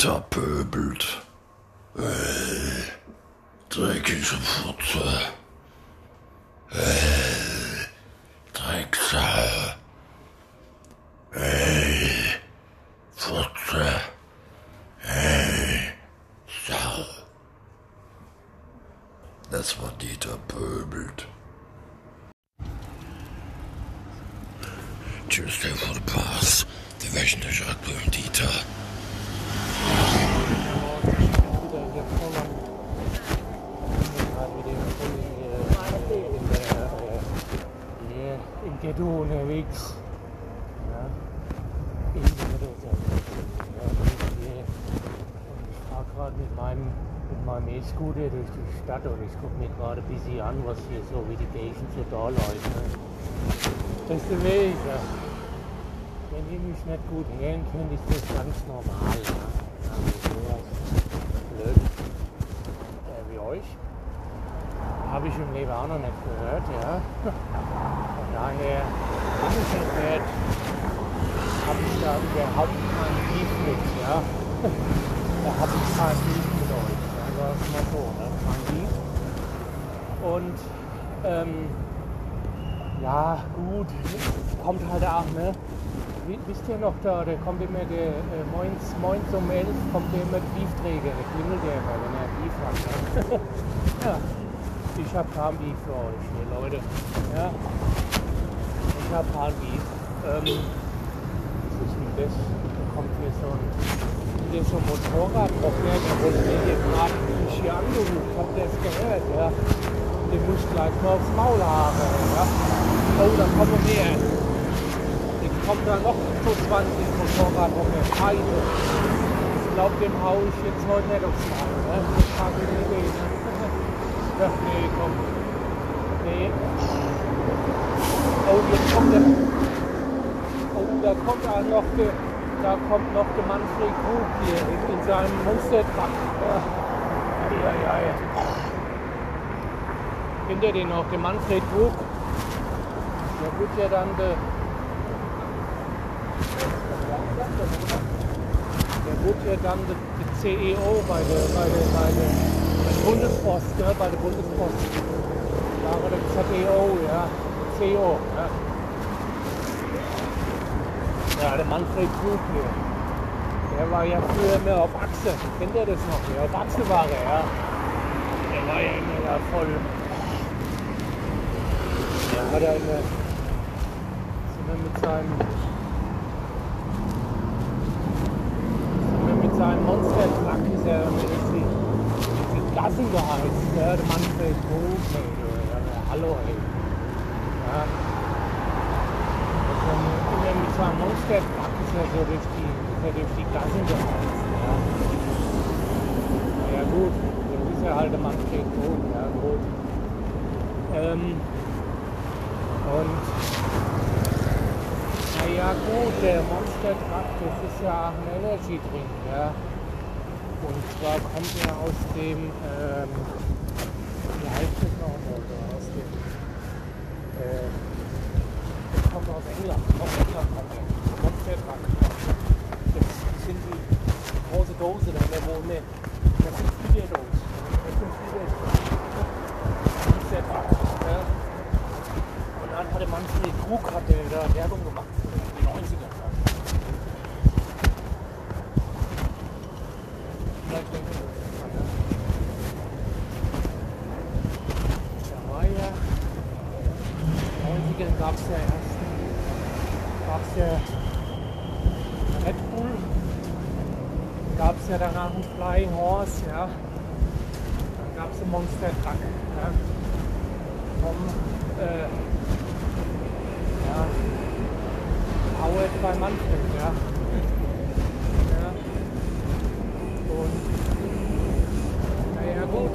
Dieter pöbelt. Äh, dreckige Furze. Äh, Drecksau. Äh, Furze. Äh, Sau. Das war Dieter pöbelt. Tuesday for the Pass. Der wöchentliche Rückblick Ghetto unterwegs. Ja. Unterwegs. Ich fahre gerade mit meinem, mit meinem E-Scooter durch die Stadt und ich gucke mir gerade ein bisschen an, was hier so, wie die Gegend so da läuft. Ne. Weg. Ja. Wenn die mich nicht gut hören können, ist das ganz normal. Ja. Also sowas blöd äh, wie euch. Habe ich im Leben auch noch nicht gehört, ja. Von daher, hört, habe ich da überhaupt keinen Beef mit, ja. Da habe ich keinen Beef mit euch, ja. Sagen wir es mal so, ne? Kein Beef. Und, ähm, ja, gut, kommt halt auch, ne? Wisst ihr noch, da, da kommt immer der, äh, moins, moins um 11 kommt immer Briefträger, der klingelt der immer, wenn er einen hat. Ne? ja, ich habe kein Beef für euch, ne, Leute. Ja, ich habe kein Beef. Ähm, was ist denn das? Da kommt hier so ein, hier so ein Motorradrocker, der wollte mir hier gerade mich hier angerufen, habt ihr es gehört, ja? Den muss ich gleich mal aufs Maul haben, ja? Oh, da kommen mehr. Jetzt kommt da noch so 20 Motorradrocker, Scheiße. Ich glaube, dem hau ich jetzt heute nicht aufs Maul, ne? Das kann ich nicht sehen, Ach nee, komm. Nee. Oh, jetzt kommt der. Oh, da kommt auch noch der. Da kommt noch der Manfred Krug hier in, in seinem Monster-Truck. Ja. Ja, ja, ja. Kennt ihr den noch, der Manfred Krug? Der wird ja dann der. Der wird ja dann der, CEO bei der, bei der, bei der Bundespost, gell, bei der Bundespost. Da war der ZEO, ja. CEO, ja. Ja, der Manfred Krug hier. Der war ja früher immer auf Achse. Kennt ihr das noch? Ja, auf Achse war er, ja. Der war ja immer da voll. Der hat er immer, immer mit seinem, ist immer mit seinem Monster-Truck ist er immer durch die, durch die Gassen geheizt. Ja, der ey, du, ja, hallo, ey. Ja. Also immer mit seinem Monster-Truck ist er so durch die, er durch die Gassen geheizt. Ja. ja gut, jetzt ist er halt der Manfred Krug, ja gut. Ähm, und naja gut, der Monster Truck, das ist ja auch ein Energy Drink, ja. Und zwar kommt er aus dem, ähm, wie heißt das noch, also aus dem, äh, der kommt aus England, aus England kommt er, Monster Truck. Das sind die große Dose, da wo ne, das sind viele Dosen, das sind viele Monster Truck, ja. Und dann hatte Manfred Krug hat der da Werbung gemacht in den 90ern. Vielleicht denkt ihr das dran, ja. Da war ja, 90ern gab es ja erst gab's ja Red Bull, gab es ja danach einen Flying Horse, ja. Dann gab es einen Monster Truck. Ja. Vom äh, ja, Howard bei Manfred, ja. ja. Und naja gut,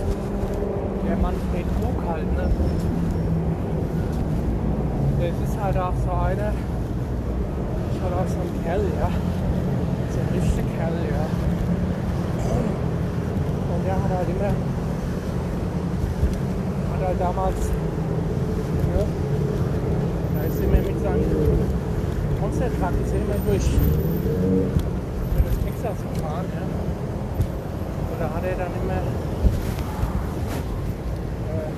der Manfred Krug halt, ne? Das ist halt auch so einer, ist halt auch so ein Kerl, ja. So ein richtiger Kerl, ja. Und der hat halt immer, hat halt damals ja. Da ist immer mit seinem Monstertruck ist er immer durch, durch Texas gefahren. Ja. Und da hat er dann immer, äh,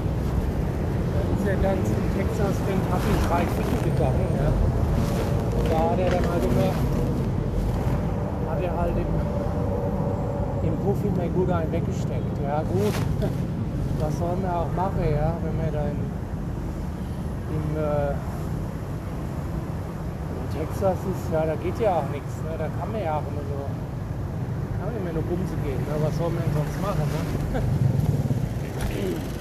ist er dann zum Texas Kentucky Fried Chicken gegangen. Ja. Und da hat er dann halt immer, hat er halt im, im Puff immer gut einen weggesteckt. Ja gut, was soll man auch machen, ja, wenn man da in, im, äh, in Texas ist, ja, da geht ja auch nichts, ne? da kann man ja auch immer so kann immer nur Bumse gehen. Ne? Was soll man denn sonst machen? Ne?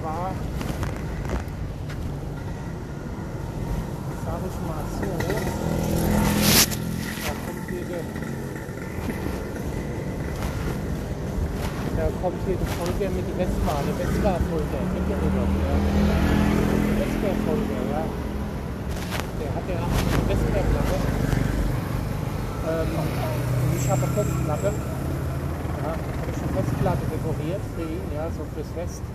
Zwar, sage ich mal so, da kommt der, da kommt die Folge mit der Vespa, eine Vespa-Folge, kennt ihr doch, ja? Die Vespa-Folge, ja. Der hat ja eine Vespa-Platte. Ähm, ich habe eine Festplatte. Ja, habe ich eine Festplatte dekoriert für ihn, ja, so fürs Fest.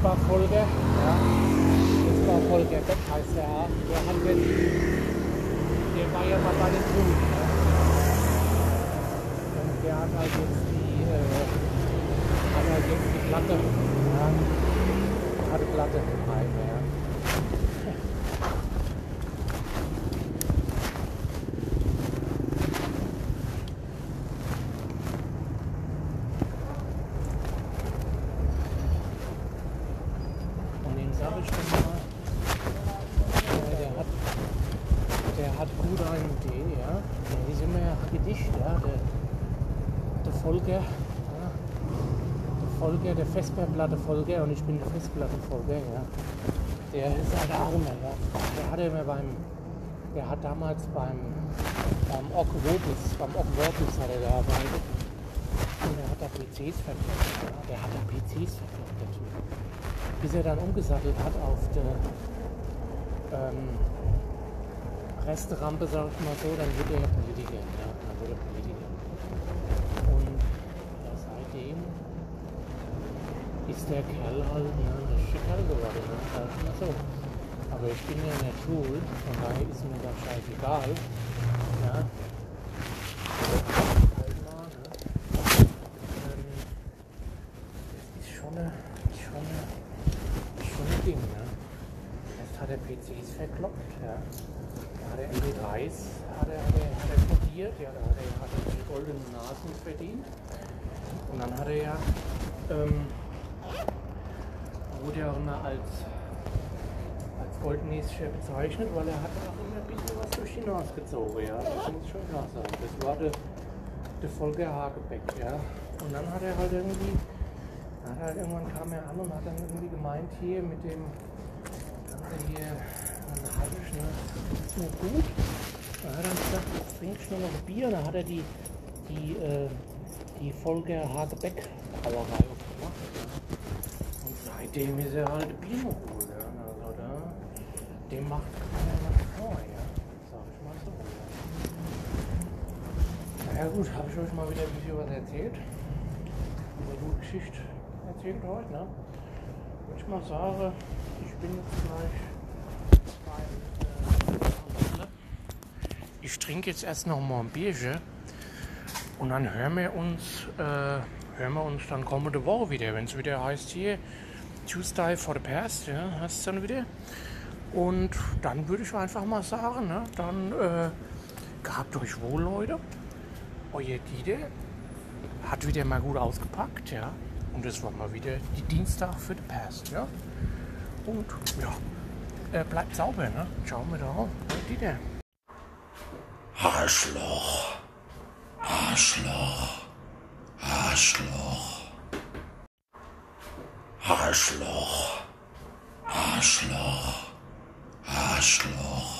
Vespa-Folge, ja, Vespa-Folge Beck heißt der auch. Der hat jetzt, der war ja mal bei den Grünen, ja. Und der hat halt jetzt die, äh, hat halt jetzt die Platte, ja, hat eine Platte rein, ja. Und den sage ich dann mal, äh, der hat, der hat gut eine Idee, ja. Der ist immer ja Gedicht, ja. Der, der Folger, ja. Der Folger, der Festplatte Folger und ich bin der Festplatte Folger, ja. Der ist ein Armer, ja. Der hat immer beim, der hat damals beim, beim Ock Vobis, beim Ock Vobis hat er gearbeitet. Und der hat da PCs verkauft, ja. Der hat da PCs verkauft, der bis er dann umgesattelt hat auf der ähm, Resterampe, sag ich mal so, dann wurde er Politiker. Ja, dann wurde er Politiker. Und ja, seitdem ist der Kerl halt ne, ein richtiger Kerl geworden, ne? sag ich mal so. Aber ich bin ja nicht schuld, von daher ist mir das scheißegal. Ja. Ne? das ist schon eine, schon eine schon ein Ding, ne? Jetzt hat er PCs verkloppt, ja. Hat er MP3s, hat er, hat er, hat er kodiert, ja, hat er, hat er die goldenen Nasen verdient. Und dann hat er ja, ähm, wurde er auch immer als, als Goldnäscher bezeichnet, weil er hat auch immer ein bisschen was durch die Nase gezogen, ja. Das muss schon klar sagen. Das war der, der Volker Hagebeck, ja. Und dann hat er halt irgendwie dann hat halt irgendwann kam er an und hat dann irgendwie gemeint, hier mit dem, dann hat er hier, dann habe ich, ne, ist gut. Dann hat er gesagt, jetzt trinke ich nur noch Bier. Dann hat er die, die, äh, die Folge Hagebeck Brauerei aufgemacht. Seitdem ist er halt Biermogul, ja. Also da, dem macht keiner was vor, ja. Sag ich mal so. Ja, ja gut, habe ich euch mal wieder ein bisschen was erzählt. Eine gute Geschichte erzählt heute, ne? Und ich mal sagen, ich bin jetzt gleich beim äh, Ich trinke jetzt erst noch mal ein Bierchen und dann hören wir uns, äh, hören wir uns dann kommende Woche wieder, wenn es wieder heißt hier Tuesday for the Past, ja, heißt es dann wieder. Und dann würde ich einfach mal sagen, ne, dann äh, gehabt euch wohl, Leute. Euer Dieter hat wieder mal gut ausgepackt, ja. Und es war mal wieder die Dienstag für the Past, ja. Und ja, äh, bleibt sauber, ne? Ciao mit auch. Dieter. Arschloch. Arschloch. Arschloch. Arschloch. Arschloch. Arschloch.